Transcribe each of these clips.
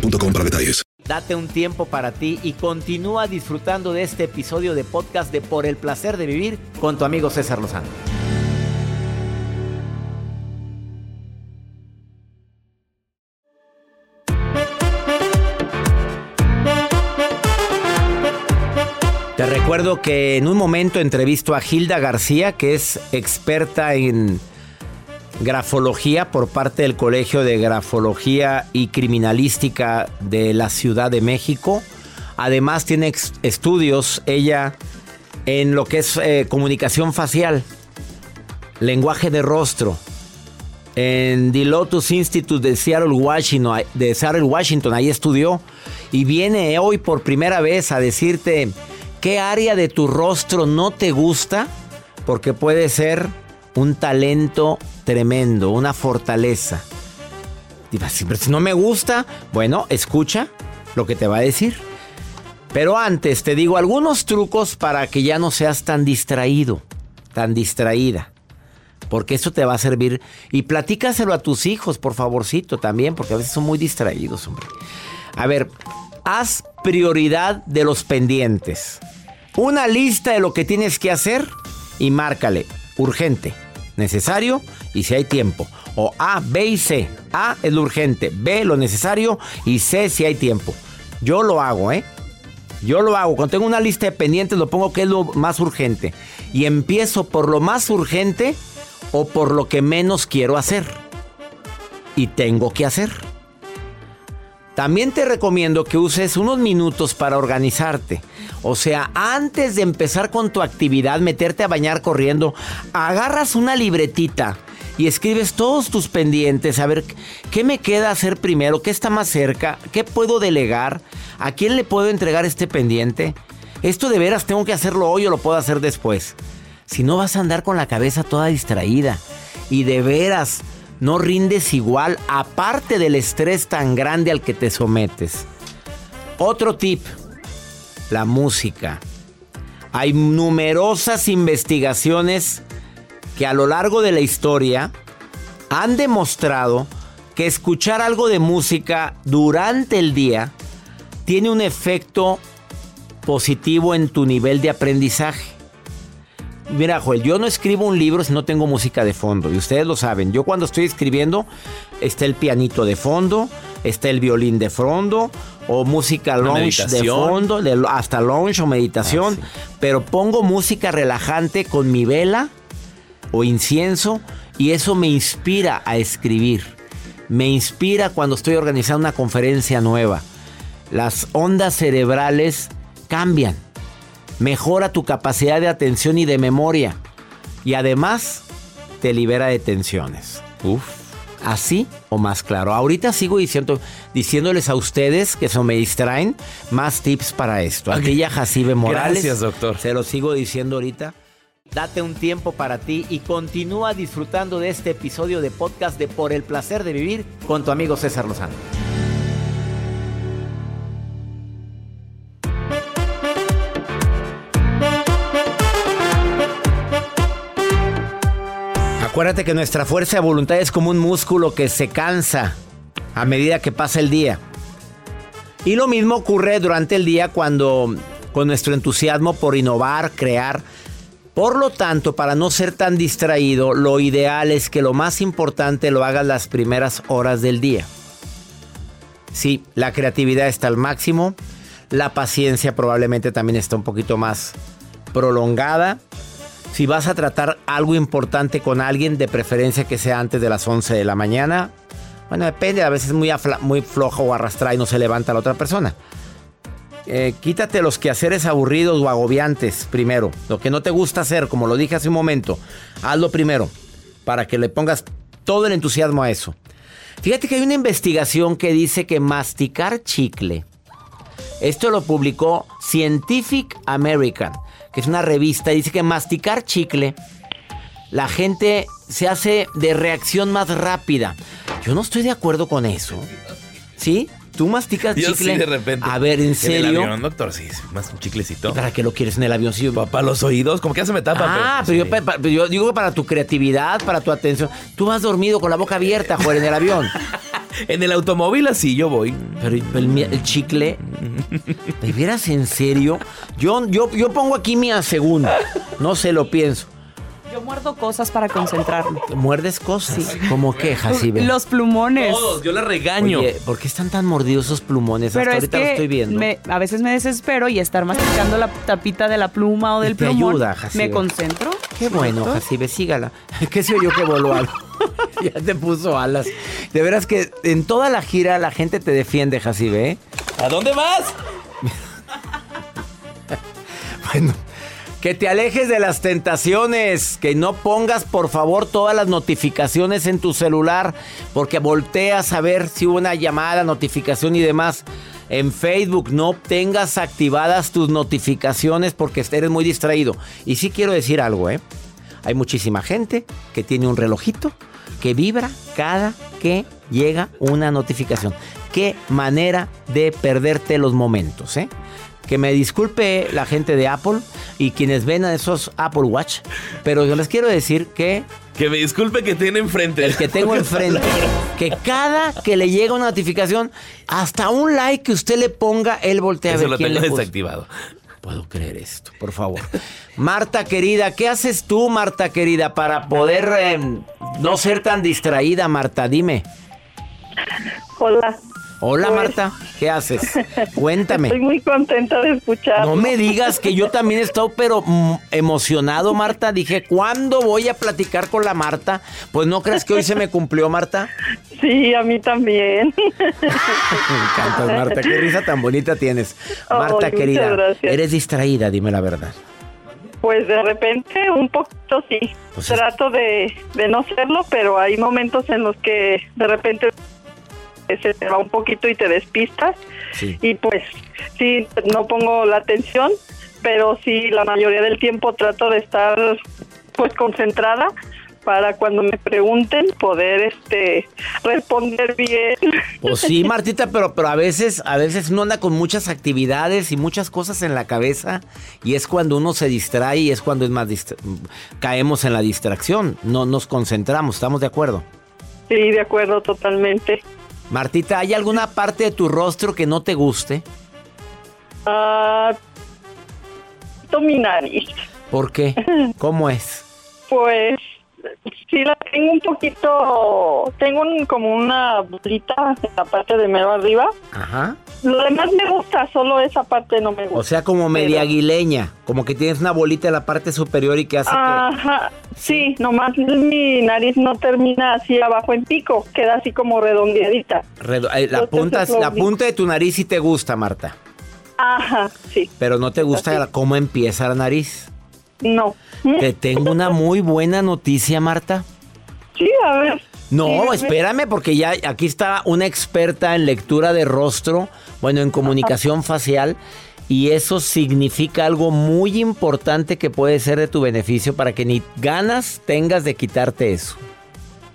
boostmobile.com para detalles. Date un tiempo para ti y continúa disfrutando de este episodio de podcast de Por el placer de vivir con tu amigo César Lozano. Te recuerdo que en un momento entrevisto a Hilda García, que es experta en grafología por parte del Colegio de Grafología y Criminalística de la Ciudad de México. Además tiene estudios ella en lo que es eh, comunicación facial, lenguaje de rostro. En The Lotus Institute de Seattle, Washington, de Seattle, Washington, ahí estudió y viene hoy por primera vez a decirte qué área de tu rostro no te gusta, porque puede ser un talento tremendo, una fortaleza. Dices, "Sí, pero si no me gusta, bueno, escucha lo que te va a decir. Pero antes te digo algunos trucos para que ya no seas tan distraído, tan distraída. Porque eso te va a servir. Y platícaselo a tus hijos, por favorcito, también, porque a veces son muy distraídos, hombre. A ver, haz prioridad de los pendientes. Una lista de lo que tienes que hacer y márcale. Urgente, necesario y si hay tiempo. O A, B y C. A es lo urgente, B lo necesario y C si hay tiempo. Yo lo hago, ¿eh? Yo lo hago. Cuando tengo una lista de pendientes, lo pongo que es lo más urgente. Y empiezo por lo más urgente o por lo que menos quiero hacer. Y tengo que hacer. También te recomiendo que uses unos minutos para organizarte. O sea, antes de empezar con tu actividad, meterte a bañar corriendo, agarras una libretita y escribes todos tus pendientes, a ver qué me queda hacer primero, qué está más cerca, qué puedo delegar, a quién le puedo entregar este pendiente. Esto de veras tengo que hacerlo hoy o lo puedo hacer después. Si no vas a andar con la cabeza toda distraída y de veras no rindes igual aparte del estrés tan grande al que te sometes. Otro tip, la música. Hay numerosas investigaciones que a lo largo de la historia han demostrado que escuchar algo de música durante el día tiene un efecto positivo en tu nivel de aprendizaje. Mira, Joel, yo no escribo un libro si no tengo música de fondo. Y ustedes lo saben. Yo cuando estoy escribiendo, está el pianito de fondo, está el violín de fondo, o música lounge de fondo, de- hasta lounge o meditación. Pero pongo música relajante con mi vela o incienso y eso me inspira a escribir. Me inspira cuando estoy organizando una conferencia nueva. Las ondas cerebrales cambian. Mejora tu capacidad de atención y de memoria. Y además te libera de tensiones. Uf. Así o más claro. Ahorita sigo diciendo, diciéndoles a ustedes que se me distraen más tips para esto. Aquella Jacibe Morales. Gracias, doctor. Se lo sigo diciendo ahorita. Date un tiempo para ti y continúa disfrutando de este episodio de podcast de Por el placer de vivir con tu amigo César Lozano. Acuérdate que nuestra fuerza de voluntad es como un músculo que se cansa a medida que pasa el día. Y lo mismo ocurre durante el día cuando con nuestro entusiasmo por innovar, crear. Por lo tanto, para no ser tan distraído, lo ideal es que lo más importante lo hagas las primeras horas del día. Sí, la creatividad está al máximo. La paciencia probablemente también está un poquito más prolongada. Si vas a tratar algo importante con alguien, de preferencia que sea antes de las 11 de la mañana. Bueno, depende, a veces muy, muy flojo o arrastrada y no se levanta la otra persona. Eh, quítate los quehaceres aburridos o agobiantes primero. Lo que no te gusta hacer, como lo dije hace un momento, hazlo primero para que le pongas todo el entusiasmo a eso. Fíjate que hay una investigación que dice que masticar chicle, esto lo publicó Scientific American, que es una revista, dice que masticar chicle, la gente se hace de reacción más rápida. Yo no estoy de acuerdo con eso. ¿Sí? ¿Tú masticas Yo chicle? sí, de repente. A ver, ¿en En serio? el avión, doctor, sí, más un chiclecito. ¿Para qué lo quieres en el avión? Sí, Para los oídos, como que ya se me tapa. Ah, pero, sí. yo, pero yo digo para tu creatividad, para tu atención. Tú vas dormido con la boca abierta, Juan, en el avión. En el automóvil así yo voy. Pero el, chicle, ¿de veras en serio? Yo, yo, yo pongo aquí mi segunda. No se lo pienso. Muerdo cosas para concentrarme. ¿Muerdes cosas? ¿Cómo que, Jacibe? Los plumones. Todos, yo la regaño. Oye, ¿por qué están tan mordidos esos plumones? Pero Hasta es ahorita que lo estoy viendo. me- a veces me desespero y estar masticando la tapita de la pluma o del te plumón. ayuda, Jacibe. me concentro. Qué bueno. Jacibe, sígala. ¿Qué sé yo que voló algo? ya te puso alas. De veras que en toda la gira la gente te defiende, Jacibe, ¿eh? ¿A dónde vas? Bueno, que te alejes de las tentaciones, que no pongas por favor todas las notificaciones en tu celular, porque volteas a ver si hubo una llamada, notificación y demás. En Facebook no tengas activadas tus notificaciones porque eres muy distraído. Y sí quiero decir algo, ¿eh? Hay muchísima gente que tiene un relojito que vibra cada que llega una notificación. Qué manera de perderte los momentos, ¿eh? Que me disculpe la gente de Apple y quienes ven a esos Apple Watch, pero yo les quiero decir que Que me disculpe que tiene enfrente. el que tengo enfrente, que cada que le llega una notificación, hasta un like que usted le ponga, él voltea a ver lo quién tengo le puso. desactivado. Puedo creer esto, por favor. Marta querida, ¿qué haces tú, Marta querida, para poder eh, no ser tan distraída, Marta? Dime. Hola. Hola, Pues- Marta, ¿qué haces? Estoy Cuéntame. muy contenta de escuchar. No me digas que yo también he estado pero mm, emocionado, Marta. Dije, ¿cuándo voy a platicar con la Marta? Pues no crees que hoy se me cumplió, Marta. Sí, a mí también. Me encantas, Marta. Qué risa tan bonita tienes. Marta, querida, gracias. eres distraída, dime la verdad. Pues de repente un poquito sí. Pues es- Trato de, de no serlo, pero hay momentos en los que de repente se te va un poquito y te despistas. Sí. Y pues sí, no pongo la atención, pero sí la mayoría del tiempo trato de estar pues concentrada para cuando me pregunten poder este responder bien. Pues sí, Martita, pero, pero a veces, a veces uno anda con muchas actividades y muchas cosas en la cabeza y es cuando uno se distrae y es cuando es más caemos en la distracción, no nos concentramos, ¿estamos de acuerdo? Sí, de acuerdo totalmente. Martita, ¿hay alguna parte de tu rostro que no te guste? Ah, mi nariz. ¿Por qué? ¿Cómo es? Pues sí la tengo un poquito, tengo un- como una bolita en la parte de mero arriba. Ajá. Lo demás me gusta, solo esa parte no me gusta. O sea, como media aguileña, como que tienes una bolita en la parte superior y que hace que... Ajá, sí, nomás mi nariz no termina así abajo en pico, queda así como redondeadita. redo- eh, la, punta, la punta de tu nariz sí te gusta, Marta, Ajá, sí, pero no te gusta Así. cómo empieza la nariz. no. Te tengo una muy buena noticia, Marta. Sí, a ver. No, espérame, porque ya aquí está una experta en lectura de rostro, bueno, en comunicación facial, y eso significa algo muy importante que puede ser de tu beneficio para que ni ganas tengas de quitarte eso.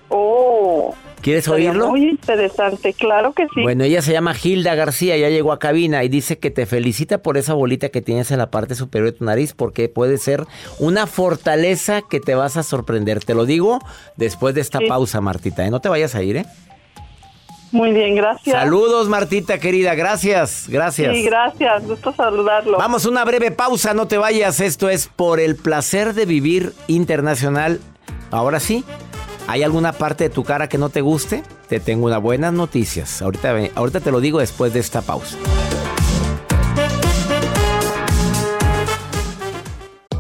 Oh, ¿Quieres oírlo? Muy interesante, claro que sí. Bueno, ella se llama Hilda García, ya llegó a cabina y dice que te felicita por esa bolita que tienes en la parte superior de tu nariz porque puede ser una fortaleza que te vas a sorprender. Te lo digo después de esta Sí. pausa, Martita. ¿eh? No te vayas a ir, ¿eh? Muy bien, gracias. Saludos, Martita querida. Gracias, gracias. Sí, gracias, gusto saludarlo. Vamos una breve pausa, no te vayas. Esto es por el placer de vivir internacional. Ahora sí, ¿Hay alguna parte de tu cara que no te guste? Te tengo unas buenas noticias. Ahorita, ahorita te lo digo después de esta pausa.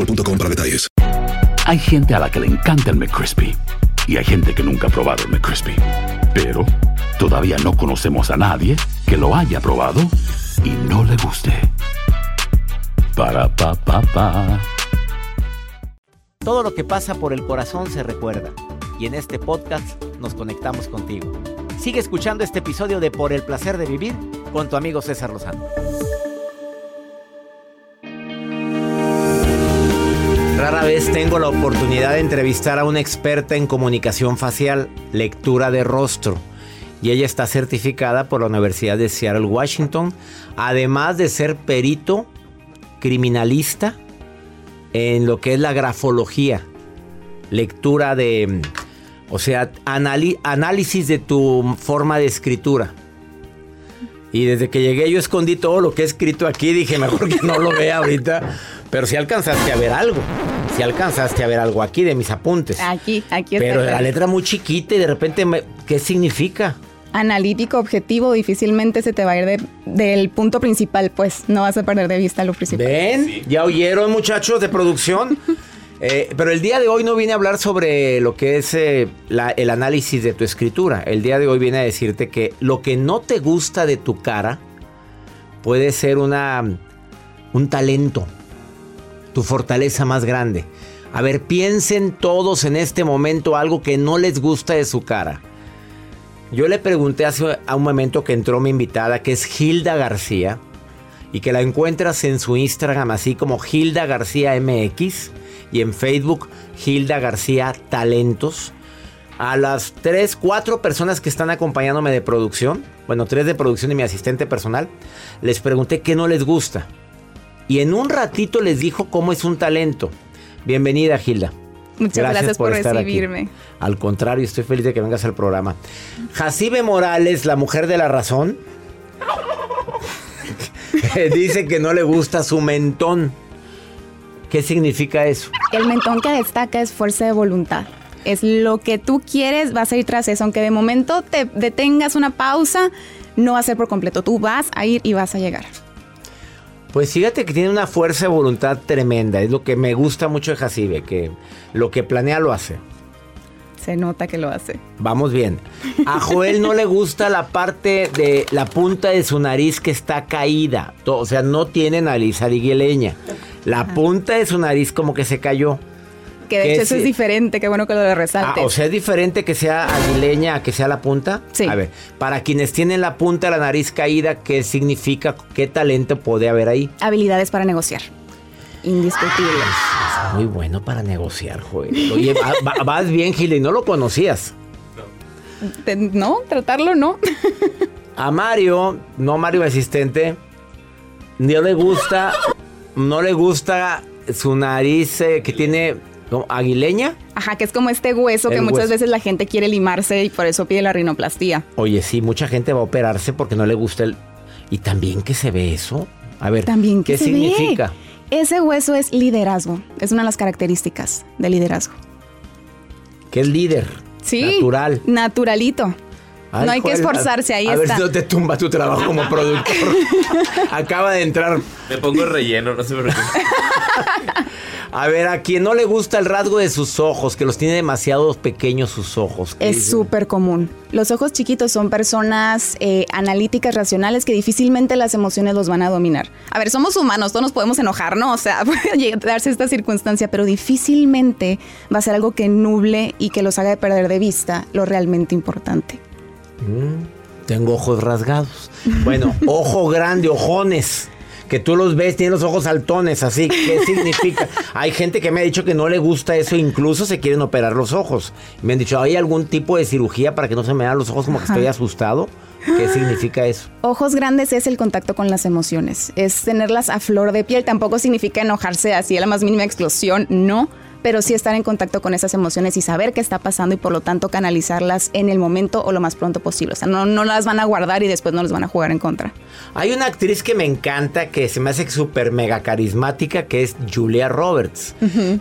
boostmobile.com para detalles. Hay gente a la que le encanta el McCrispy y hay gente que nunca ha probado el McCrispy. Pero todavía no conocemos a nadie que lo haya probado y no le guste. Para pa pa pa. Todo lo que pasa por el corazón se recuerda y en este podcast nos conectamos contigo. Sigue escuchando este episodio de Por el placer de vivir con tu amigo César Lozano. Rara vez tengo la oportunidad de entrevistar a una experta en comunicación facial, lectura de rostro. Y ella está certificada por la Universidad de Seattle, Washington, además de ser perito criminalista en lo que es la grafología, lectura de, o sea, análisis de tu forma de escritura. Y desde que llegué yo escondí todo lo que he escrito aquí, dije, mejor que no lo vea ahorita. Pero si alcanzaste a ver algo. Si alcanzaste a ver algo aquí de mis apuntes. Aquí, aquí está. Pero la letra muy chiquita y de repente, me, ¿qué significa? Analítico, objetivo, difícilmente se te va a ir del punto principal, pues no vas a perder de vista lo principal. ¿Ven? ¿Ya oyeron muchachos de producción? Eh, pero el día de hoy no vine a hablar sobre lo que es eh, el análisis de tu escritura. El día de hoy viene a decirte que lo que no te gusta de tu cara puede ser una, un talento, tu fortaleza más grande. A ver, piensen todos en este momento algo que no les gusta de su cara. Yo le pregunté hace un momento que entró mi invitada, que es Hilda García, y que la encuentras en su Instagram así como Hilda García MX y en Facebook Hilda García Talentos. A las 3, 4 personas que están acompañándome de producción, bueno, tres de producción y mi asistente personal, les pregunté qué no les gusta. Y en un ratito les dijo cómo es un talento. Bienvenida, Gilda. Muchas gracias, por, recibirme. Al contrario, estoy feliz de que vengas al programa. Jacibe Morales, la mujer de la razón, dice que no le gusta su mentón. ¿Qué significa eso? El mentón que destaca es fuerza de voluntad. Es lo que tú quieres, vas a ir tras eso. Aunque de momento te detengas una pausa, no va a ser por completo. Tú vas a ir y vas a llegar. Pues fíjate que tiene una fuerza de voluntad tremenda. Es lo que me gusta mucho de Jacibe, que lo que planea lo hace. Se nota que lo hace. Vamos bien. A Joel no le gusta la parte de la punta de su nariz que está caída. O sea, no tiene nariz aguileña. La punta de su nariz como que se cayó. Que de hecho eso es diferente, qué bueno que lo resalte. Ah, o sea, es diferente que sea aguileña a que sea la punta. Sí. A ver, para quienes tienen la punta de la nariz caída, ¿qué significa? ¿Qué talento puede haber ahí? Habilidades para negociar. Indiscutibles. Es muy bueno para negociar, Joel. Oye, vas bien, Gil, y no lo conocías. No, tratarlo no. A Mario, no Mario asistente, no le gusta, no le gusta su nariz eh, que tiene aguileña. Ajá, que es como este hueso que muchas veces la gente quiere limarse y por eso pide la rinoplastía. Oye, sí, mucha gente va a operarse porque no le gusta el... Y también que se ve eso. A ver, también ¿qué significa? Ese hueso es liderazgo. Es una de las características del liderazgo. ¿Qué es líder? Sí. Natural. Naturalito. no hay que esforzarse, ahí a está. A ver si no te tumba tu trabajo como productor. Acaba de entrar. Me pongo relleno, no se me A ver, a quien no le gusta el rasgo de sus ojos, que los tiene demasiado pequeños sus ojos. Es súper común. Los ojos chiquitos son personas eh, analíticas, racionales, que difícilmente las emociones los van a dominar. A ver, somos humanos, todos nos podemos enojar, ¿no? O sea, puede darse esta circunstancia, pero difícilmente va a ser algo que nuble y que los haga perder de vista lo realmente importante. Mm, tengo ojos rasgados. Bueno, ojo grande, ojones. Que tú los ves, tienen los ojos saltones, así. ¿Qué significa? Hay gente que me ha dicho que no le gusta eso, incluso se quieren operar los ojos. Me han dicho, ¿hay algún tipo de cirugía para que no se me vean los ojos como que estoy asustado? ¿Qué significa eso? Ojos grandes es el contacto con las emociones, es tenerlas a flor de piel. Tampoco significa enojarse así a la más mínima explosión, no, pero sí estar en contacto con esas emociones y saber qué está pasando y por lo tanto canalizarlas en el momento o lo más pronto posible. O sea, no, no las van a guardar y después no las van a jugar en contra. Hay una actriz que me encanta, que se me hace súper mega carismática, que es Julia Roberts.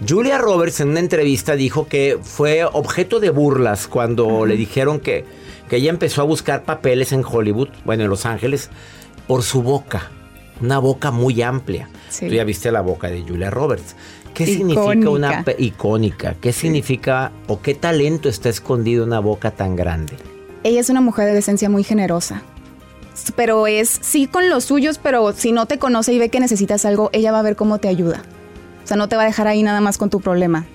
Julia Roberts en una entrevista dijo que fue objeto de burlas cuando le dijeron que, que ella empezó a buscar papeles en Hollywood, bueno, en Los Ángeles, por su boca. Una boca muy amplia. Sí. Tú ya viste la boca de Julia Roberts. ¿Qué significa una icónica? ¿Qué significa o qué talento está escondido en una boca tan grande? Ella es una mujer de esencia muy generosa. Pero es sí con los suyos, pero si no te conoce y ve que necesitas algo, ella va a ver cómo te ayuda. O sea, no te va a dejar ahí nada más con tu problema.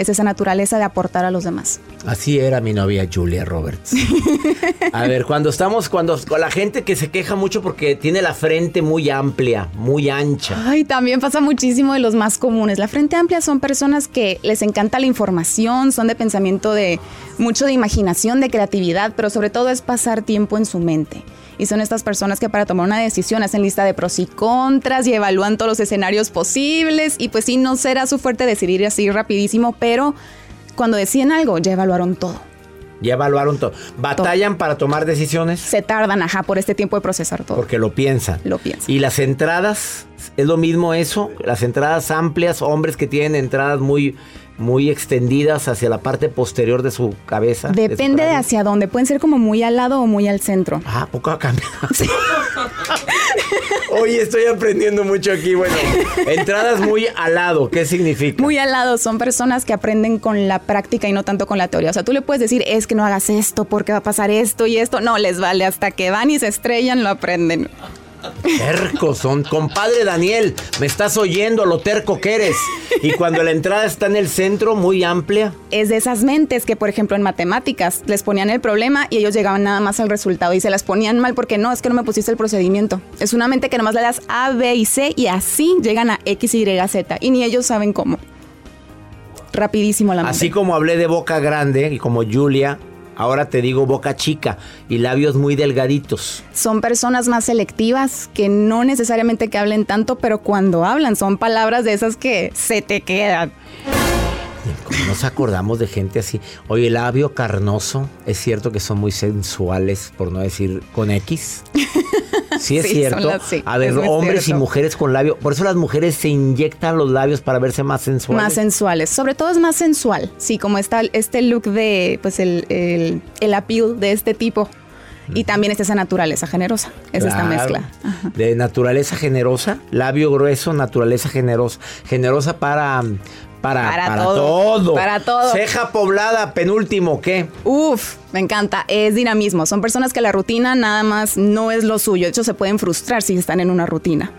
Es esa naturaleza de aportar a los demás. Así era mi novia Julia Roberts. A ver, cuando estamos, cuando con la gente que se queja mucho porque tiene la frente muy amplia, muy ancha. Ay, también pasa muchísimo de los más comunes. La frente amplia son personas que les encanta la información, son de pensamiento de mucho de imaginación, de creatividad, pero sobre todo es pasar tiempo en su mente. Y son estas personas que para tomar una decisión hacen lista de pros y contras y evalúan todos los escenarios posibles. Y pues sí, no será su fuerte decidir así rapidísimo, pero cuando deciden algo, ya evaluaron todo. Ya evaluaron todo. ¿Batallan para tomar decisiones? Se tardan, ajá, por este tiempo de procesar todo. Porque lo piensan. Lo piensan. ¿Y las entradas? ¿Es lo mismo eso? Las entradas amplias, hombres que tienen entradas muy, muy extendidas hacia la parte posterior de su cabeza. de su Depende de hacia dónde. Pueden ser como muy al lado o muy al centro. Ah, poco ha cambiado. Oye, estoy aprendiendo mucho aquí. Bueno, entradas muy al lado, ¿qué significa? Muy al lado, son personas que aprenden con la práctica y no tanto con la teoría. O sea, tú le puedes decir, es que no hagas esto porque va a pasar esto y esto. No, les vale, hasta que van y se estrellan, lo aprenden. Tercos son. Compadre Daniel, me estás oyendo lo terco que eres. Y cuando la entrada está en el centro, muy amplia. Es de esas mentes que, por ejemplo, en matemáticas les ponían el problema y ellos llegaban nada más al resultado y se las ponían mal porque no, es que no me pusiste el procedimiento. Es una mente que nomás le das A, B y C y así llegan a X, Y, Z y ni ellos saben cómo. Rapidísimo la mente. Así como hablé de boca grande y como Julia, ahora te digo boca chica y labios muy delgaditos. son personas más selectivas que no necesariamente que hablen tanto, pero cuando hablan son palabras de esas que se te quedan. Nos acordamos de gente así. Oye, el labio carnoso, es cierto que son muy sensuales, por no decir con X. Sí, es Sí, cierto. son las- sí, a ver, hombres y mujeres con labio. Por eso las mujeres se inyectan los labios para verse más sensuales. Más sensuales. Sobre todo es más sensual. Sí, como está este look de, pues el, el, el appeal de este tipo. Y también está esa naturaleza generosa. Es esta Claro. mezcla. De naturaleza generosa, labio grueso, naturaleza generosa. Generosa para. Para, Para para todo, todo. para todo. Ceja poblada, penúltimo, ¿qué? Uf, me encanta. Es dinamismo. Son personas que la rutina nada más no es lo suyo. De hecho, se pueden frustrar si están en una rutina.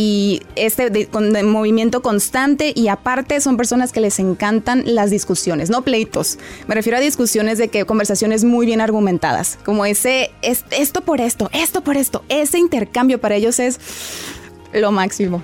Y este de, con- de movimiento constante y aparte son personas que les encantan las discusiones, no pleitos. Me refiero a discusiones de que conversaciones muy bien argumentadas, como ese es- esto por esto, esto por esto. Ese intercambio para ellos es lo máximo.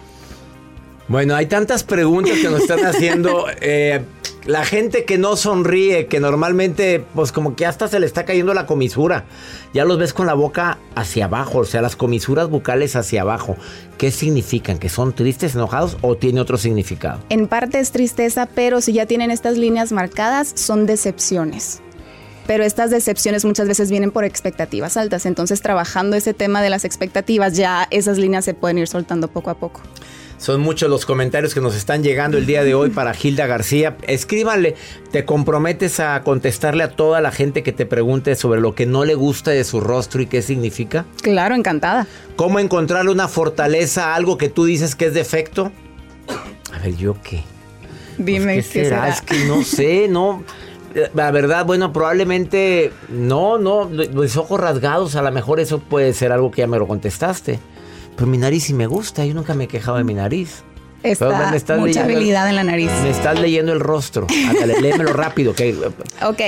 Bueno, hay tantas preguntas que nos están haciendo. eh, la gente que no sonríe, que normalmente, pues como que hasta se le está cayendo la comisura. Ya los ves con la boca hacia abajo, o sea, las comisuras bucales hacia abajo. ¿Qué significan? ¿Que son tristes, enojados o tiene otro significado? En parte es tristeza, pero si ya tienen estas líneas marcadas, son decepciones. Pero estas decepciones muchas veces vienen por expectativas altas. Entonces, trabajando ese tema de las expectativas, ya esas líneas se pueden ir soltando poco a poco. Son muchos los comentarios que nos están llegando el día de hoy para Gilda García. Escríbanle, te comprometes a contestarle a toda la gente que te pregunte sobre lo que no le gusta de su rostro y qué significa. Claro, encantada. ¿Cómo encontrarle una fortaleza a algo que tú dices que es defecto? A ver, ¿yo qué? Dime Pues, ¿Qué qué será? será. Es que no sé, no. La verdad, bueno, probablemente no, no. Mis ojos rasgados, a lo mejor eso puede ser algo que ya me lo contestaste. Pero mi nariz sí me gusta, yo nunca me he quejado de mi nariz. Está me estás mucha leyendo- habilidad en la nariz. Me estás leyendo el rostro. Ándale, léemelo rápido. Que, Ok.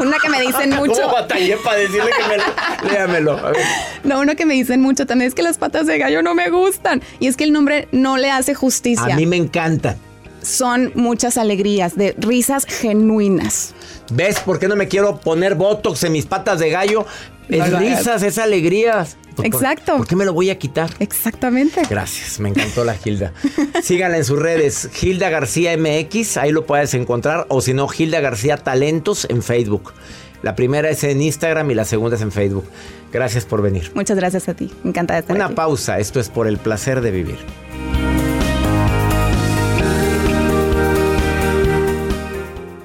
Una que me dicen mucho. ¿Cómo batallé para decirle que me lo... Léamelo. A ver. No, uno que me dicen mucho también es que las patas de gallo no me gustan. Y es que el nombre no le hace justicia. A mí me encanta. Son muchas alegrías, de risas genuinas. ¿Ves por qué no me quiero poner botox en mis patas de gallo? Es No risas, es alegrías. ¿Por- Exacto. ¿Por qué me lo voy a quitar? Exactamente. Gracias, me encantó la Gilda. Síganla en sus redes, Gilda García MX, ahí lo puedes encontrar, o si no, Gilda García Talentos en Facebook. La primera es en Instagram y la segunda es en Facebook. Gracias por venir. Muchas gracias a ti. Encantada de estar Una aquí. pausa, esto es por el placer de vivir.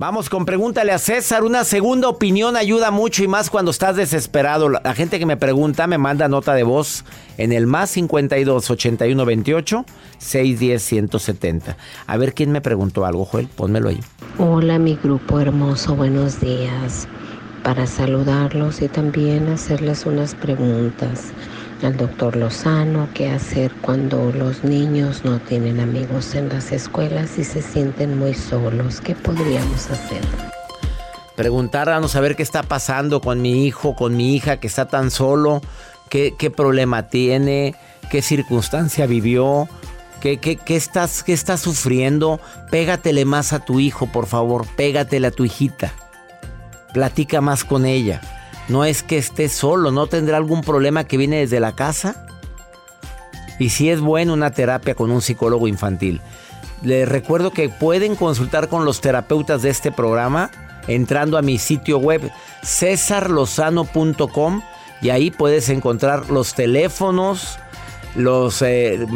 Vamos con pregúntale a César. Una segunda opinión ayuda mucho y más cuando estás desesperado. La gente que me pregunta me manda nota de voz en el más 52 81 28 610 170. A ver quién me preguntó algo, Joel. Pónmelo ahí. Hola mi grupo hermoso, buenos días. Para saludarlos y también hacerles unas preguntas al doctor Lozano, qué hacer cuando los niños no tienen amigos en las escuelas y se sienten muy solos, ¿qué podríamos hacer? Preguntarnos a ver qué está pasando con mi hijo, con mi hija que está tan solo, qué, qué problema tiene, qué circunstancia vivió, qué, qué, qué estás, qué estás sufriendo. Pégatele más a tu hijo, por favor, pégatele a tu hijita. Platica más con ella. No es que esté solo, no tendrá algún problema que viene desde la casa. Y si es bueno una terapia con un psicólogo infantil. Les recuerdo que pueden consultar con los terapeutas de este programa entrando a mi sitio web cesarlozano.com y ahí puedes encontrar los teléfonos, los eh,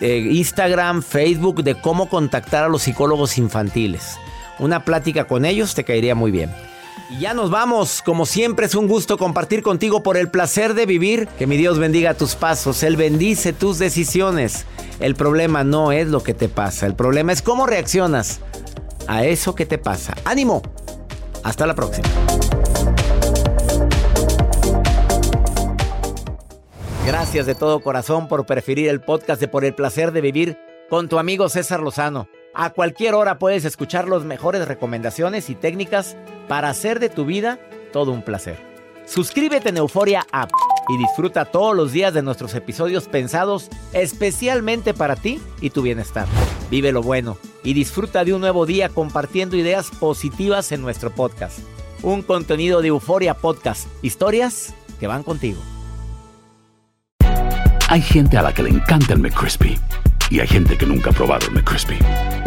eh, Instagram, Facebook de cómo contactar a los psicólogos infantiles. Una plática con ellos te caería muy bien. Y ya nos vamos. Como siempre es un gusto compartir contigo por el placer de vivir. Que mi Dios bendiga tus pasos. Él bendice tus decisiones. El problema no es lo que te pasa. El problema es cómo reaccionas a eso que te pasa. Ánimo. Hasta la próxima. Gracias de todo corazón por preferir el podcast de Por el placer de vivir con tu amigo César Lozano. A cualquier hora puedes escuchar las mejores recomendaciones y técnicas para hacer de tu vida todo un placer. Suscríbete en Euforia App y disfruta todos los días de nuestros episodios pensados especialmente para ti y tu bienestar. Vive lo bueno y disfruta de un nuevo día compartiendo ideas positivas en nuestro podcast. Un contenido de Euforia Podcast, historias que van contigo. Hay gente a la que le encanta el McCrispy y hay gente que nunca ha probado el McCrispy.